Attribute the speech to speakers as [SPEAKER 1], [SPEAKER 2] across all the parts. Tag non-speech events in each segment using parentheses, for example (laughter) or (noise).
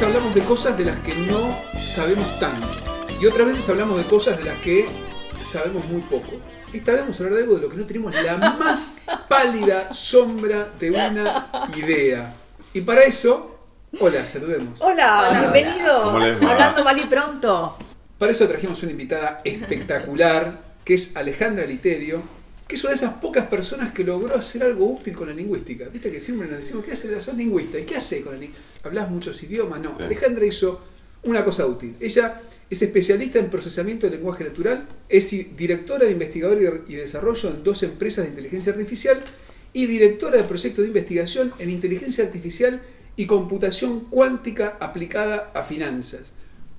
[SPEAKER 1] Veces hablamos de cosas de las que no sabemos tanto. Y otras veces hablamos de cosas de las que sabemos muy poco. Esta vez vamos a hablar de algo de lo que no tenemos la más pálida sombra de una idea. Y para eso, hola, saludemos.
[SPEAKER 2] Hola, bienvenidos.
[SPEAKER 3] ¿Cómo les va?
[SPEAKER 2] Hablando Mal y Pronto.
[SPEAKER 1] Para eso trajimos una invitada espectacular, que es Alejandra Literio, que es una de esas pocas personas que logró hacer algo útil con la lingüística. Viste que siempre nos decimos, ¿qué hace la sos lingüista? ¿Y qué hace con la lingüística? ¿Hablas muchos idiomas? No,
[SPEAKER 3] Sí.
[SPEAKER 1] Alejandra hizo una cosa útil. Ella es especialista en procesamiento del lenguaje natural, es directora de investigador y de- y desarrollo en dos empresas de inteligencia artificial y directora de proyectos de investigación en inteligencia artificial y computación cuántica aplicada a finanzas.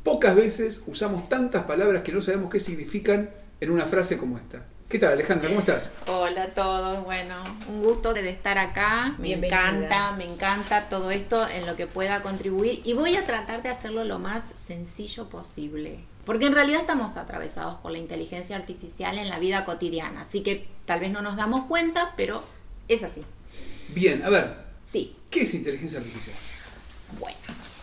[SPEAKER 1] Pocas veces usamos tantas palabras que no sabemos qué significan en una frase como esta. ¿Qué tal, Alejandra? ¿Cómo estás?
[SPEAKER 4] Hola a todos, bueno, un gusto de estar acá. Me
[SPEAKER 2] Bienvenida.
[SPEAKER 4] encanta, me encanta todo esto en lo que pueda contribuir y voy a tratar de hacerlo lo más sencillo posible. Porque en realidad estamos atravesados por la inteligencia artificial en la vida cotidiana, así que tal vez no nos damos cuenta, pero es así.
[SPEAKER 1] Bien, a ver,
[SPEAKER 4] Sí,
[SPEAKER 1] ¿qué es inteligencia artificial?
[SPEAKER 4] bueno,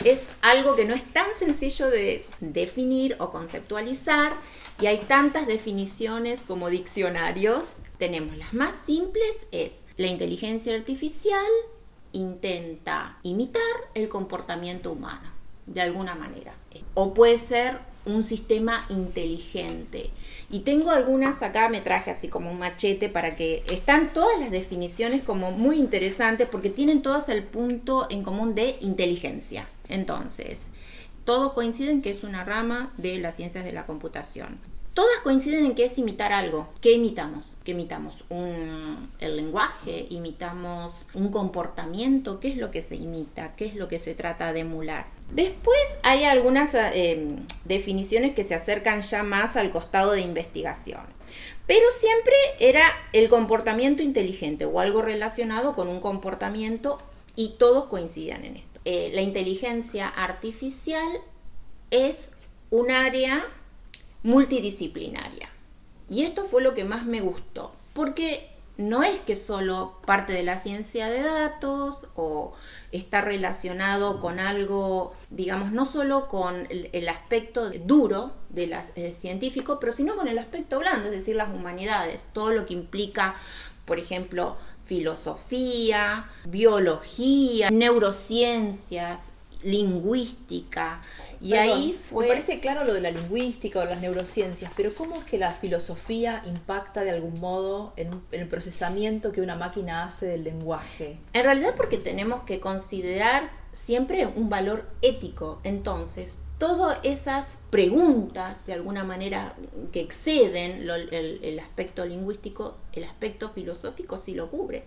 [SPEAKER 4] es algo que no es tan sencillo de definir o conceptualizar y hay tantas definiciones como diccionarios. Tenemos las más simples, es la inteligencia artificial intenta imitar el comportamiento humano, de alguna manera. O puede ser un sistema inteligente. Y tengo algunas acá, me traje así como un machete para que están todas las definiciones como muy interesantes porque tienen todas el punto en común de inteligencia. Entonces, todos coinciden que es una rama de las ciencias de la computación. Todas coinciden en que es imitar algo. ¿Qué imitamos? ¿Qué imitamos? Un, el lenguaje, imitamos un comportamiento. ¿Qué es lo que se imita? ¿Qué es lo que se trata de emular? Después hay algunas eh, definiciones que se acercan ya más al costado de investigación. Pero siempre era el comportamiento inteligente o algo relacionado con un comportamiento y todos coincidían en esto. Eh, la inteligencia artificial es un área multidisciplinaria. Y esto fue lo que más me gustó, porque no es que solo parte de la ciencia de datos o está relacionado con algo, digamos, no solo con el, aspecto duro de la, eh, científico, pero sino con el aspecto blando, es decir, las humanidades, todo lo que implica, por ejemplo, filosofía, biología, neurociencias, lingüística. Y
[SPEAKER 2] Perdón,
[SPEAKER 4] ahí fue...
[SPEAKER 2] Me parece claro lo de la lingüística o las neurociencias, pero ¿cómo es que la filosofía impacta de algún modo en, en el procesamiento que una máquina hace del lenguaje?
[SPEAKER 4] En realidad porque tenemos que considerar siempre un valor ético. Entonces, todas esas preguntas, de alguna manera, que exceden el aspecto lingüístico, el aspecto filosófico sí lo cubre.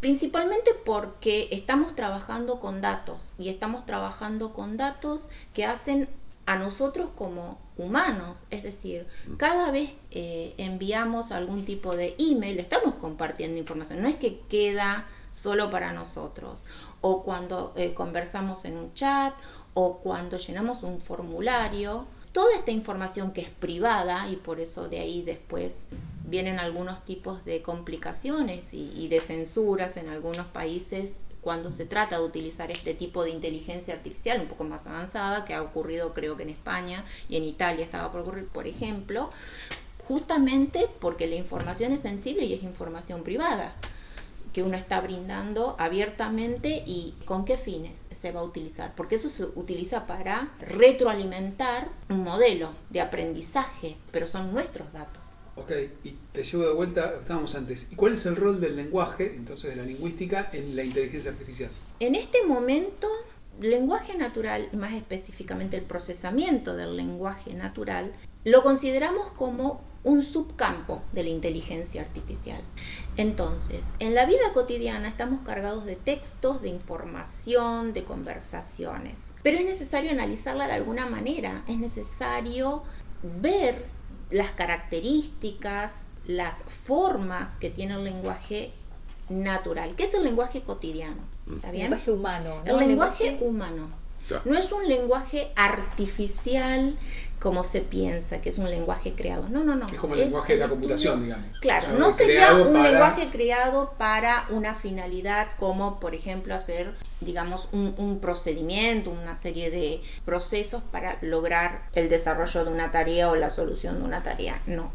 [SPEAKER 4] Principalmente porque estamos trabajando con datos y estamos trabajando con datos que hacen a nosotros como humanos. Es decir, cada vez eh, enviamos algún tipo de email, estamos compartiendo información. No es que queda solo para nosotros. O cuando eh, conversamos en un chat o cuando llenamos un formulario. Toda esta información que es privada y por eso de ahí después vienen algunos tipos de complicaciones y, de censuras en algunos países cuando se trata de utilizar este tipo de inteligencia artificial un poco más avanzada, que ha ocurrido creo que en España y en Italia estaba por ocurrir, por ejemplo, justamente porque la información es sensible y es información privada que uno está brindando abiertamente y con qué fines se va a utilizar, porque eso se utiliza para retroalimentar un modelo de aprendizaje, pero son nuestros datos.
[SPEAKER 1] Ok, y te llevo de vuelta, estábamos antes. ¿Y cuál es el rol del lenguaje, entonces de la lingüística, en la inteligencia artificial?
[SPEAKER 4] En este momento, lenguaje natural, más específicamente el procesamiento del lenguaje natural, lo consideramos como un subcampo de la inteligencia artificial. Entonces, en la vida cotidiana estamos cargados de textos, de información, de conversaciones, pero es necesario analizarla de alguna manera, es necesario ver las características, las formas que tiene el lenguaje natural, que es el lenguaje cotidiano. ¿Está
[SPEAKER 2] El
[SPEAKER 4] bien?
[SPEAKER 2] lenguaje humano. ¿no?
[SPEAKER 4] El lenguaje humano. No es un lenguaje artificial como se piensa, que es un lenguaje creado. No, no, no.
[SPEAKER 1] Es como el lenguaje de la computación, digamos.
[SPEAKER 4] Claro, no sería un
[SPEAKER 1] para-
[SPEAKER 4] lenguaje creado para una finalidad como, por ejemplo, hacer, digamos, un, un procedimiento, una serie de procesos para lograr el desarrollo de una tarea o la solución de una tarea. No.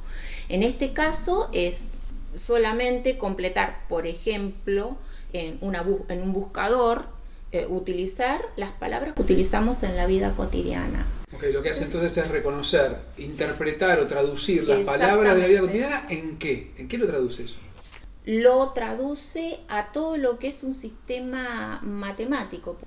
[SPEAKER 4] En este caso es solamente completar, por ejemplo, en, una en un buscador, eh, utilizar las palabras que utilizamos en la vida cotidiana.
[SPEAKER 1] Ok, lo que hace entonces es reconocer, interpretar o traducir las palabras de la vida cotidiana en qué. ¿En qué lo traduce eso?
[SPEAKER 4] lo traduce a todo lo que es un sistema matemático.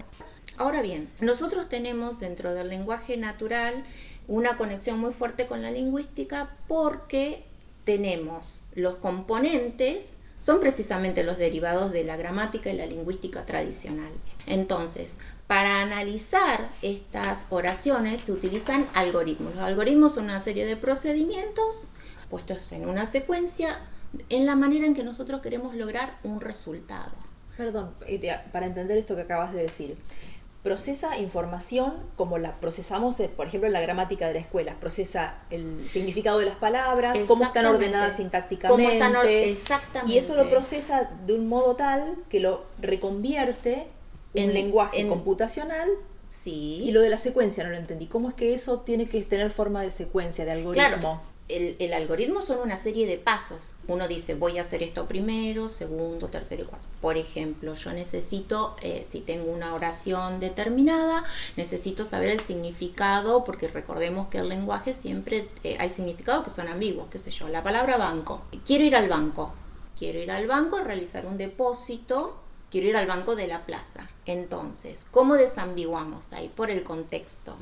[SPEAKER 4] Ahora bien, nosotros tenemos dentro del lenguaje natural una conexión muy fuerte con la lingüística porque tenemos los componentes, son precisamente los derivados de la gramática y la lingüística tradicional. Entonces, para analizar estas oraciones se utilizan algoritmos. Los algoritmos son una serie de procedimientos puestos en una secuencia en la manera en que nosotros queremos lograr un resultado.
[SPEAKER 2] Perdón, para entender esto que acabas de decir. Procesa información como la procesamos, eh, por ejemplo, en la gramática de la escuela. Procesa el significado de las palabras, cómo están ordenadas sintácticamente.
[SPEAKER 4] Cómo están or- exactamente.
[SPEAKER 2] Y eso lo procesa de un modo tal que lo reconvierte en
[SPEAKER 4] En-
[SPEAKER 2] lenguaje
[SPEAKER 4] en-
[SPEAKER 2] computacional.
[SPEAKER 4] Sí.
[SPEAKER 2] Y lo de la secuencia no lo entendí. ¿Cómo es que eso tiene que tener forma de secuencia, de algoritmo?
[SPEAKER 4] Claro, el, el algoritmo son una serie de pasos. Uno dice, voy a hacer esto primero, segundo, tercero y cuarto. Por ejemplo, yo necesito, eh, si tengo una oración determinada, necesito saber el significado, porque recordemos que el lenguaje siempre eh, hay significados que son ambiguos, qué sé yo. La palabra banco. Quiero ir al banco. Quiero ir al banco a realizar un depósito. Quiero ir al banco de la plaza. Entonces, ¿cómo desambiguamos ahí? Por el contexto.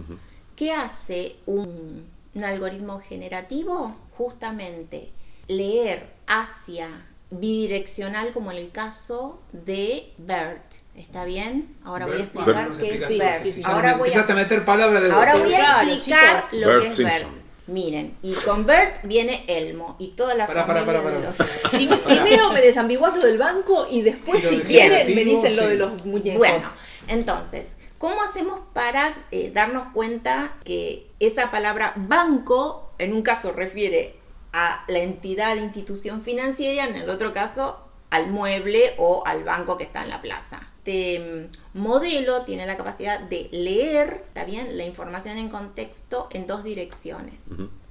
[SPEAKER 4] ¿Qué hace un, un algoritmo generativo? Justamente leer hacia bidireccional como en el caso de BERT. ¿Está bien? Ahora voy a explicar qué es
[SPEAKER 2] sí.
[SPEAKER 4] BERT.
[SPEAKER 2] sí, sí.
[SPEAKER 1] Ya
[SPEAKER 4] Ahora voy a
[SPEAKER 1] meter palabras de
[SPEAKER 4] Ahora voy a explicar lo
[SPEAKER 5] Bert
[SPEAKER 4] que es. BERT. Miren, y con BERT viene Elmo y toda la
[SPEAKER 1] Pará,
[SPEAKER 4] familia
[SPEAKER 1] pará,
[SPEAKER 4] de
[SPEAKER 1] pará.
[SPEAKER 4] los...
[SPEAKER 2] Prim- Primero me desambiguás lo del banco y después,
[SPEAKER 1] Y
[SPEAKER 2] si quieren, me dicen lo de los muñecos.
[SPEAKER 4] Bueno, entonces, ¿cómo hacemos para eh, darnos cuenta que esa palabra banco, en un caso refiere a la entidad, institución financiera, en el otro caso al mueble o al banco que está en la plaza? Este mm, modelo tiene la capacidad de leer, ¿está bien?, la información en contexto en dos direcciones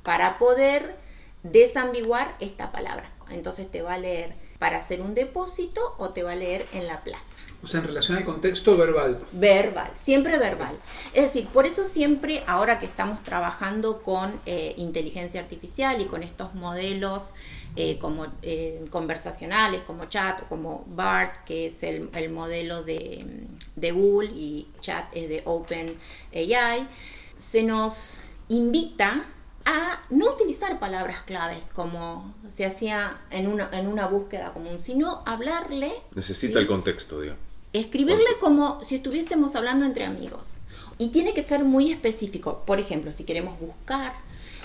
[SPEAKER 4] para poder desambiguar esta palabra. Entonces te va a leer para hacer un depósito o te va a leer en la plaza.
[SPEAKER 1] O sea, en relación al contexto verbal.
[SPEAKER 4] Verbal, siempre verbal. Es decir, por eso siempre, ahora que estamos trabajando con eh, inteligencia artificial y con estos modelos eh, como eh, conversacionales, como chat o como BART, que es el, el modelo de, de Google y chat es de OpenAI, se nos invita a no utilizar palabras claves como se hacía en una, en una búsqueda común, sino hablarle
[SPEAKER 5] Necesita
[SPEAKER 4] ¿sí?
[SPEAKER 5] el contexto, digamos.
[SPEAKER 4] Escribirle como si estuviésemos hablando entre amigos. Y tiene que ser muy específico. Por ejemplo, si queremos buscar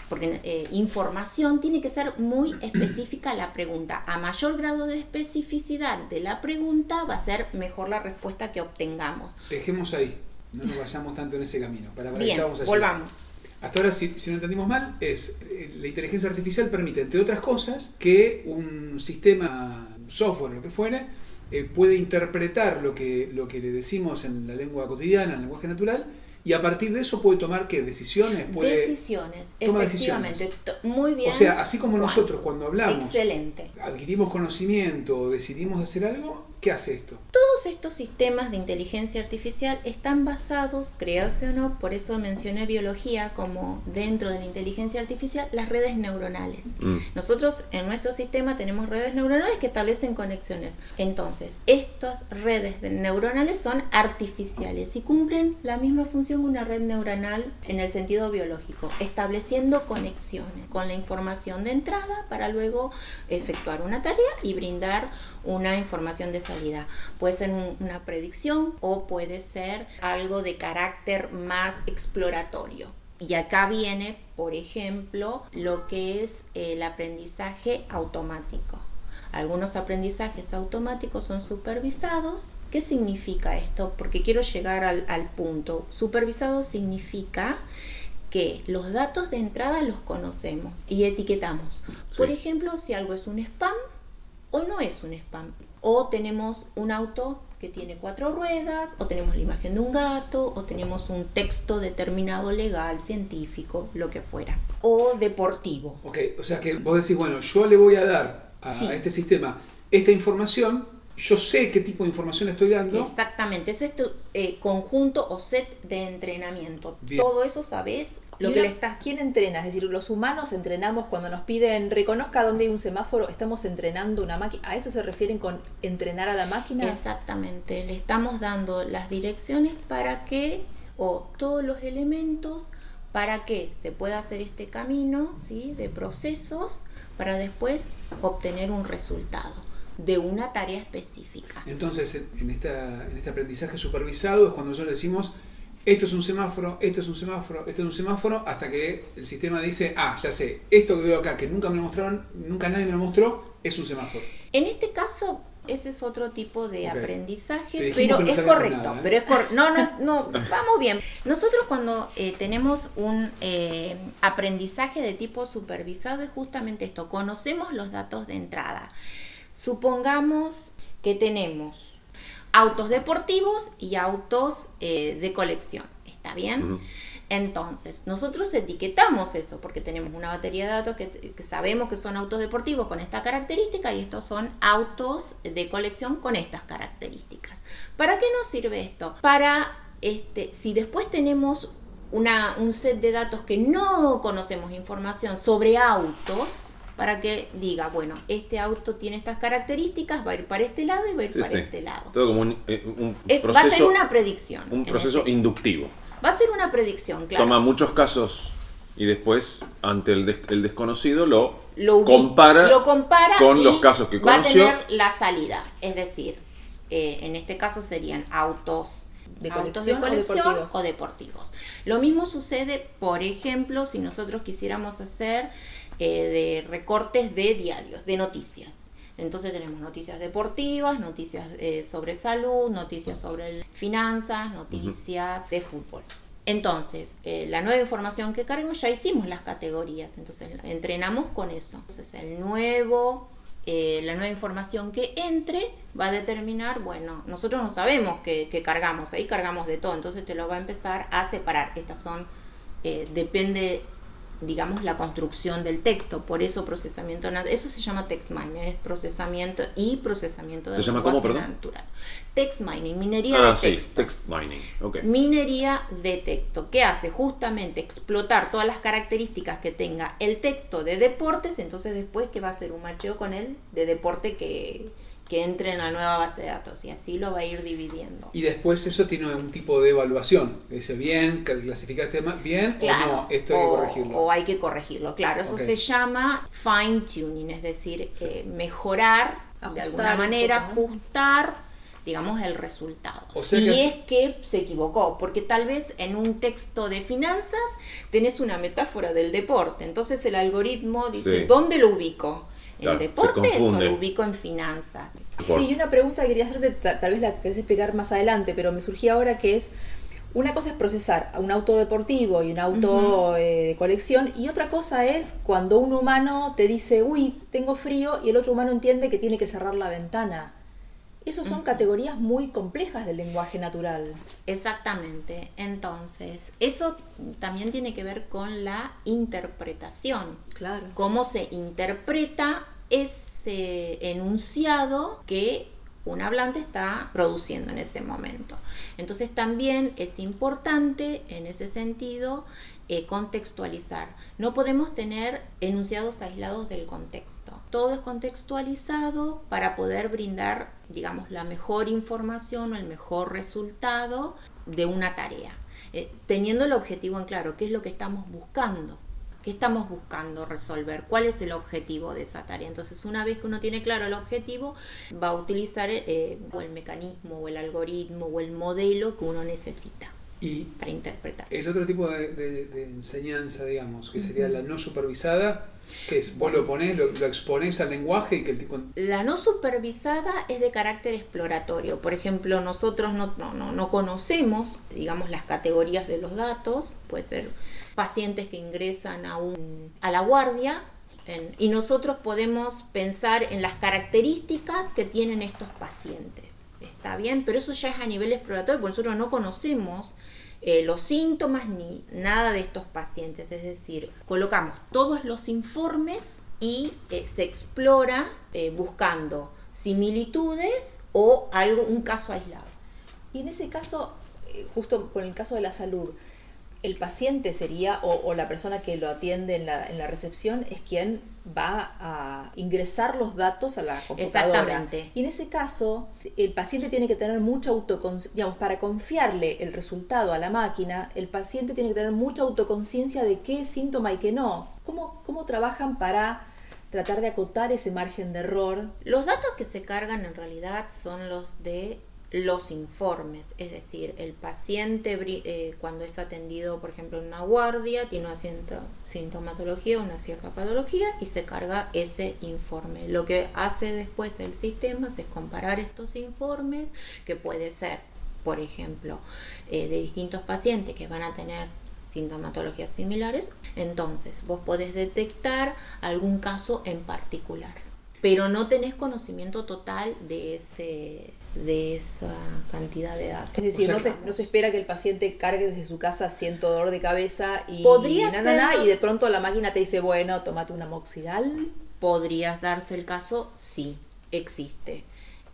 [SPEAKER 4] porque eh, información tiene que ser muy (clears throat) específica la pregunta. A mayor grado de especificidad de la pregunta va a ser mejor la respuesta que obtengamos.
[SPEAKER 1] Dejemos ahí. No nos vayamos tanto en ese camino. Para, para
[SPEAKER 4] Bien,
[SPEAKER 1] vamos
[SPEAKER 4] volvamos.
[SPEAKER 1] Hasta ahora, si, si no entendimos mal, es eh, la inteligencia artificial permite, entre otras cosas, que un sistema, software, lo que fuere, eh, puede interpretar lo que, lo que le decimos en la lengua cotidiana, en el lenguaje natural, y a partir de eso puede tomar qué decisiones, puede
[SPEAKER 4] decisiones,
[SPEAKER 1] toma
[SPEAKER 4] efectivamente. Muy bien.
[SPEAKER 1] O sea, así como nosotros cuando hablamos
[SPEAKER 4] Excelente.
[SPEAKER 1] adquirimos conocimiento o decidimos hacer algo, ¿Qué hace esto?
[SPEAKER 4] Todos estos sistemas de inteligencia artificial están basados, créase o no, por eso mencioné biología como dentro de la inteligencia artificial, las redes neuronales.
[SPEAKER 5] Mm.
[SPEAKER 4] Nosotros en nuestro sistema tenemos redes neuronales que establecen conexiones. Entonces, estas redes de- neuronales son artificiales y cumplen la misma función que una red neuronal en el sentido biológico, estableciendo conexiones con la información de entrada para luego efectuar una tarea y brindar una información de Puede ser un- una predicción o puede ser algo de carácter más exploratorio. Y acá viene, por ejemplo, lo que es el aprendizaje automático. Algunos aprendizajes automáticos son supervisados. ¿Qué significa esto? Porque quiero llegar al, al punto. Supervisado significa que los datos de entrada los conocemos y etiquetamos. Por ejemplo, si algo es un spam o no es un spam. O tenemos un auto que tiene cuatro ruedas, o tenemos la imagen de un gato, o tenemos un texto determinado legal, científico, lo que fuera. O deportivo.
[SPEAKER 1] Ok, o sea que vos decís, bueno, yo le voy a dar a
[SPEAKER 4] Sí.
[SPEAKER 1] este sistema esta información, yo sé qué tipo de información estoy dando.
[SPEAKER 4] Exactamente, es este eh, conjunto o set de entrenamiento.
[SPEAKER 1] Bien.
[SPEAKER 4] Todo eso sabes lo que
[SPEAKER 2] una-
[SPEAKER 4] le estás
[SPEAKER 2] ¿Quién entrena? Es decir, los humanos entrenamos cuando nos piden reconozca dónde hay un semáforo, estamos entrenando una máquina. ¿A eso se refieren con entrenar a la máquina?
[SPEAKER 4] Exactamente, le estamos dando las direcciones para que, o todos los elementos, para que se pueda hacer este camino ¿sí? de procesos para después obtener un resultado de una tarea específica.
[SPEAKER 1] Entonces, en, en esta, en este aprendizaje supervisado es cuando nosotros le decimos, esto es un semáforo, esto es un semáforo, esto es un semáforo, hasta que el sistema dice, ah, ya sé, esto que veo acá, que nunca me lo mostraron, nunca nadie me lo mostró, es un semáforo.
[SPEAKER 4] En este caso, ese es otro tipo de aprendizaje,
[SPEAKER 1] dijimos
[SPEAKER 4] pero
[SPEAKER 1] no
[SPEAKER 4] es correcto.
[SPEAKER 1] nada, ¿eh?
[SPEAKER 4] Pero es cor- no, no, no, vamos bien. Nosotros cuando eh, tenemos un eh, aprendizaje de tipo supervisado es justamente esto, conocemos los datos de entrada. Supongamos que tenemos autos deportivos y autos eh, de colección. ¿Está bien? Entonces, nosotros etiquetamos eso porque tenemos una batería de datos que, que sabemos que son autos deportivos con esta característica y estos son autos de colección con estas características. ¿Para qué nos sirve esto? Para, este, si después tenemos una, un set de datos que no conocemos información sobre autos, para que diga, bueno, este auto tiene estas características, va a ir para este lado y va a ir
[SPEAKER 5] Sí,
[SPEAKER 4] para
[SPEAKER 5] sí.
[SPEAKER 4] este lado.
[SPEAKER 5] Todo como un, eh, un
[SPEAKER 4] Es- va a ser
[SPEAKER 5] proceso,
[SPEAKER 4] una predicción.
[SPEAKER 5] un proceso inductivo.
[SPEAKER 4] Va a ser una predicción, claro.
[SPEAKER 5] Toma muchos casos y después, ante el, des- el desconocido, lo, compara,
[SPEAKER 4] lo compara
[SPEAKER 5] con
[SPEAKER 4] y
[SPEAKER 5] los casos que
[SPEAKER 4] va a
[SPEAKER 5] conoció.
[SPEAKER 4] tener la salida. Es decir, eh, en este caso serían autos
[SPEAKER 2] ¿De
[SPEAKER 4] autos
[SPEAKER 2] colección o
[SPEAKER 4] de colección
[SPEAKER 2] deportivos?
[SPEAKER 4] o deportivos. Lo mismo sucede, por ejemplo, si nosotros quisiéramos hacer eh, de recortes de diarios, de noticias. Entonces tenemos noticias deportivas, noticias eh, sobre salud, noticias sobre finanzas, noticias de fútbol. Entonces, eh, la nueva información que cargamos, ya hicimos las categorías, entonces entrenamos con eso. Entonces, el nuevo, eh, la nueva información que entre va a determinar, bueno, nosotros no sabemos qué, cargamos, ahí cargamos de todo, entonces te lo va a empezar a separar. Estas son, depende, digamos, la construcción del texto, por eso procesamiento, nat- eso se llama text mining, es procesamiento y procesamiento de
[SPEAKER 5] ¿Se llama cómo, perdón?
[SPEAKER 4] natural. Text mining, minería
[SPEAKER 5] Ah,
[SPEAKER 4] de
[SPEAKER 5] sí,
[SPEAKER 4] texto.
[SPEAKER 5] text mining. Ok.
[SPEAKER 4] Minería de texto, que hace justamente explotar todas las características que tenga el texto de deportes, entonces después que va a hacer un macheo con el de deporte que, que entre en la nueva base de datos y así lo va a ir dividiendo.
[SPEAKER 1] Y después eso tiene un tipo de evaluación. Dice, bien, clasificaste más, bien
[SPEAKER 4] Claro,
[SPEAKER 1] o no, esto hay que corregirlo.
[SPEAKER 4] O hay que corregirlo, claro. Eso se llama fine tuning, es decir, eh, mejorar de alguna
[SPEAKER 2] un
[SPEAKER 4] manera,
[SPEAKER 2] poco, ¿no?
[SPEAKER 4] ajustar, digamos, el resultado.
[SPEAKER 1] O sea
[SPEAKER 4] si
[SPEAKER 1] que-
[SPEAKER 4] es que se equivocó, porque tal vez en un texto de finanzas tenés una metáfora del deporte, entonces el algoritmo dice,
[SPEAKER 5] Sí.
[SPEAKER 4] ¿dónde lo ubico?
[SPEAKER 5] Claro,
[SPEAKER 4] ¿En
[SPEAKER 5] se
[SPEAKER 4] deportes o
[SPEAKER 5] confunde.
[SPEAKER 4] lo ubico en finanzas?
[SPEAKER 5] Por-
[SPEAKER 2] Sí, y una pregunta que quería hacerte, ta- tal vez la querés explicar más adelante, pero me surgía ahora que es, una cosa es procesar un auto deportivo y un auto eh, de colección, y otra cosa es cuando un humano te dice, uy, tengo frío, y el otro humano entiende que tiene que cerrar la ventana. Esas son categorías muy complejas del lenguaje natural.
[SPEAKER 4] Exactamente. Entonces, eso también tiene que ver con la interpretación.
[SPEAKER 2] Claro.
[SPEAKER 4] cómo se interpreta ese enunciado que un hablante está produciendo en ese momento. Entonces también es importante en ese sentido eh, contextualizar. No podemos tener enunciados aislados del contexto. Todo es contextualizado para poder brindar, digamos, la mejor información o el mejor resultado de una tarea. Eh, teniendo el objetivo en claro, qué es lo que estamos buscando. ¿Qué estamos buscando resolver? ¿Cuál es el objetivo de esa tarea? Entonces, una vez que uno tiene claro el objetivo, va a utilizar eh, o el mecanismo, o el algoritmo, o el modelo que uno necesita
[SPEAKER 1] Y
[SPEAKER 4] para interpretar.
[SPEAKER 1] el otro tipo de, de- de enseñanza, digamos, que sería la no supervisada, ¿qué es? Vos lo ponés, lo, lo exponés al lenguaje y que el tipo...
[SPEAKER 4] La no supervisada es de carácter exploratorio. Por ejemplo, nosotros no, no, no, no conocemos, digamos, las categorías de los datos. Puede ser pacientes que ingresan a, un, a la guardia en- y nosotros podemos pensar en las características que tienen estos pacientes. Está bien, pero eso ya es a nivel exploratorio, porque nosotros no conocemos eh, los síntomas ni nada de estos pacientes. Es decir, colocamos todos los informes y eh, se explora eh, buscando similitudes o algo, un caso aislado.
[SPEAKER 2] Y en ese caso, justo con el caso de la salud, el paciente sería, o, o la persona que lo atiende en la, en la recepción, es quien va a ingresar los datos a la computadora.
[SPEAKER 4] Exactamente.
[SPEAKER 2] Y en ese caso, el paciente tiene que tener mucha autoconciencia, digamos, para confiarle el resultado a la máquina, el paciente tiene que tener mucha autoconciencia de qué es síntoma y qué no. ¿Cómo, ¿Cómo trabajan para tratar de acotar ese margen de error?
[SPEAKER 4] Los datos que se cargan en realidad son los de los informes, es decir, el paciente eh, cuando es atendido, por ejemplo, en una guardia, tiene una cierta sintomatología, una cierta patología y se carga ese informe. Lo que hace después el sistema es comparar estos informes, que puede ser, por ejemplo, eh, de distintos pacientes que van a tener sintomatologías similares, entonces vos podés detectar algún caso en particular, pero no tenés conocimiento total de ese de esa cantidad de datos.
[SPEAKER 2] Es decir,
[SPEAKER 1] O sea
[SPEAKER 2] no, se, no se espera que el paciente cargue desde su casa siento dolor de cabeza y
[SPEAKER 4] Podría
[SPEAKER 2] na, na, na,
[SPEAKER 4] ser-
[SPEAKER 2] y de pronto la máquina te dice, bueno, tomate una moxidal.
[SPEAKER 4] ¿Podrías darse el caso? Sí, existe.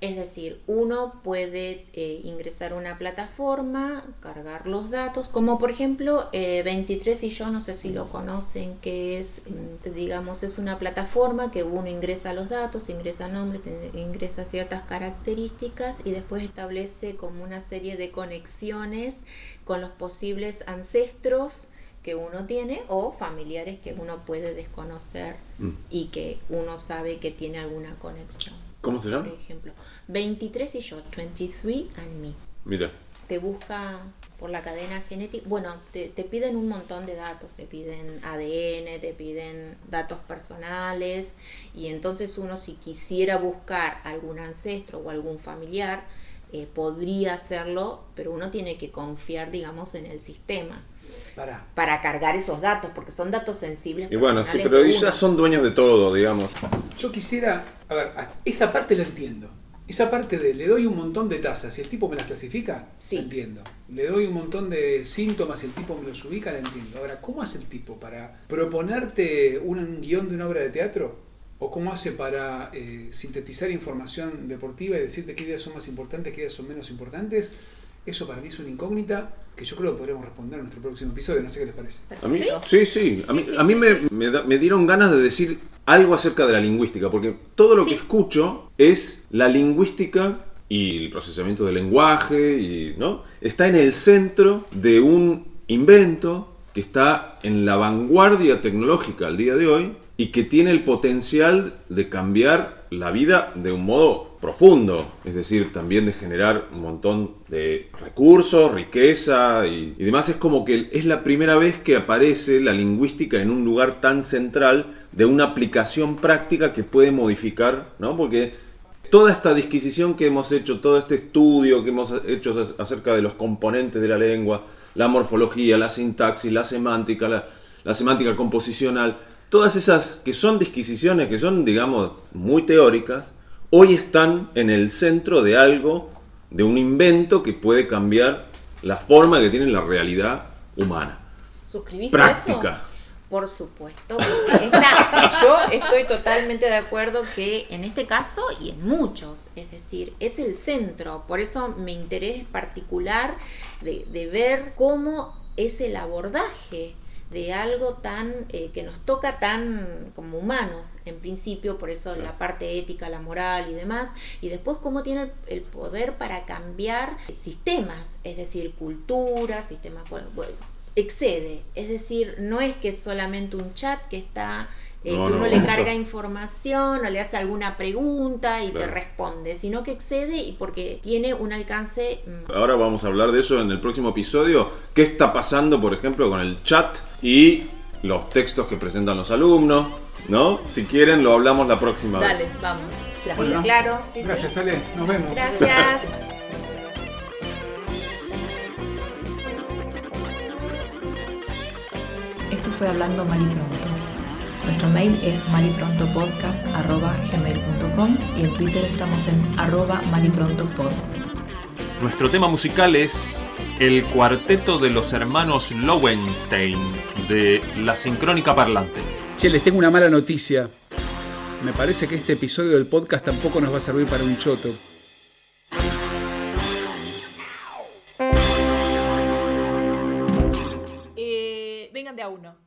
[SPEAKER 4] Es decir, uno puede eh, ingresar a una plataforma, cargar los datos, como por ejemplo eh, 23 y yo, no sé si lo conocen, que es, mm, digamos, es una plataforma que uno ingresa los datos, ingresa nombres, in- ingresa ciertas características y después establece como una serie de conexiones con los posibles ancestros que uno tiene o familiares que uno puede desconocer
[SPEAKER 5] Mm.
[SPEAKER 4] y que uno sabe que tiene alguna conexión.
[SPEAKER 5] ¿Cómo se llama?
[SPEAKER 4] Por ejemplo, 23 y yo, 23 and me.
[SPEAKER 5] Mira.
[SPEAKER 4] Te busca por la cadena genética. Bueno, te, te piden un montón de datos. Te piden ADN, te piden datos personales. Y entonces uno si quisiera buscar algún ancestro o algún familiar, eh, podría hacerlo, pero uno tiene que confiar, digamos, en el sistema
[SPEAKER 1] Pará.
[SPEAKER 4] para cargar esos datos, porque son datos sensibles.
[SPEAKER 5] Y bueno, sí, pero ellos ya son dueños de todo, digamos.
[SPEAKER 1] Yo quisiera, a ver, a- esa parte la entiendo. Esa parte de le doy un montón de tasas y el tipo me las clasifica,
[SPEAKER 4] Sí.
[SPEAKER 1] la entiendo. Le doy un montón de síntomas y el tipo me los ubica, la entiendo. Ahora, ¿cómo hace el tipo para proponerte un, un guion de una obra de teatro? ¿O cómo hace para eh, sintetizar información deportiva y decirte qué ideas son más importantes, qué ideas son menos importantes? Eso para mí es una incógnita que yo creo que podremos responder en nuestro próximo episodio, no sé qué les parece.
[SPEAKER 5] A mí, sí, sí. A mí, a mí me, me da- me dieron ganas de decir algo acerca de la lingüística, porque todo lo que escucho es la lingüística y el procesamiento del lenguaje, y, ¿no? Está en el centro de un invento que está en la vanguardia tecnológica al día de hoy y que tiene el potencial de cambiar la vida de un modo profundo, es decir, también de generar un montón de recursos, riqueza y, demás. Es como que es la primera vez que aparece la lingüística en un lugar tan central de una aplicación práctica que puede modificar, ¿no? Porque toda esta disquisición que hemos hecho, todo este estudio que hemos hecho ac- acerca de los componentes de la lengua, la morfología, la sintaxis, la semántica, la, la semántica composicional, todas esas que son disquisiciones, que son, digamos, muy teóricas, hoy están en el centro de algo, de un invento que puede cambiar la forma que tiene la realidad humana.
[SPEAKER 2] ¿Suscribís
[SPEAKER 5] Práctica.
[SPEAKER 2] eso?
[SPEAKER 4] Por supuesto, yo estoy totalmente de acuerdo que en este caso y en muchos, es decir, es el centro, por eso mi interés particular de, de ver cómo es el abordaje de algo tan eh, que nos toca tan como humanos en principio, por eso la parte ética, la moral y demás, y después cómo tiene el, poder para cambiar sistemas, es decir, culturas, sistemas, bueno, excede, es decir, no es que es solamente un chat que está eh,
[SPEAKER 5] No,
[SPEAKER 4] que
[SPEAKER 5] no,
[SPEAKER 4] uno le carga información o le hace alguna pregunta y te responde, sino que excede y porque tiene un alcance mm,
[SPEAKER 5] Ahora vamos a hablar de eso en el próximo episodio. ¿Qué está pasando, por ejemplo, con el chat y los textos que presentan los alumnos? ¿No? Si quieren, lo hablamos la próxima vez.
[SPEAKER 2] Dale, vamos. Gracias.
[SPEAKER 4] Sí, claro, sí, sí.
[SPEAKER 1] Gracias, Ale. Nos vemos.
[SPEAKER 4] Gracias.
[SPEAKER 6] Esto fue Hablando Mal y Pronto. Nuestro mail es maliprontopodcast.gmail.com y en Twitter estamos en arroba maliprontopod.
[SPEAKER 3] Nuestro tema musical es el cuarteto de los hermanos Lowenstein de La Sincrónica Parlante.
[SPEAKER 1] Che, les tengo una mala noticia. Me parece que este episodio del podcast tampoco nos va a servir para un choto.
[SPEAKER 2] Eh, vengan de a uno.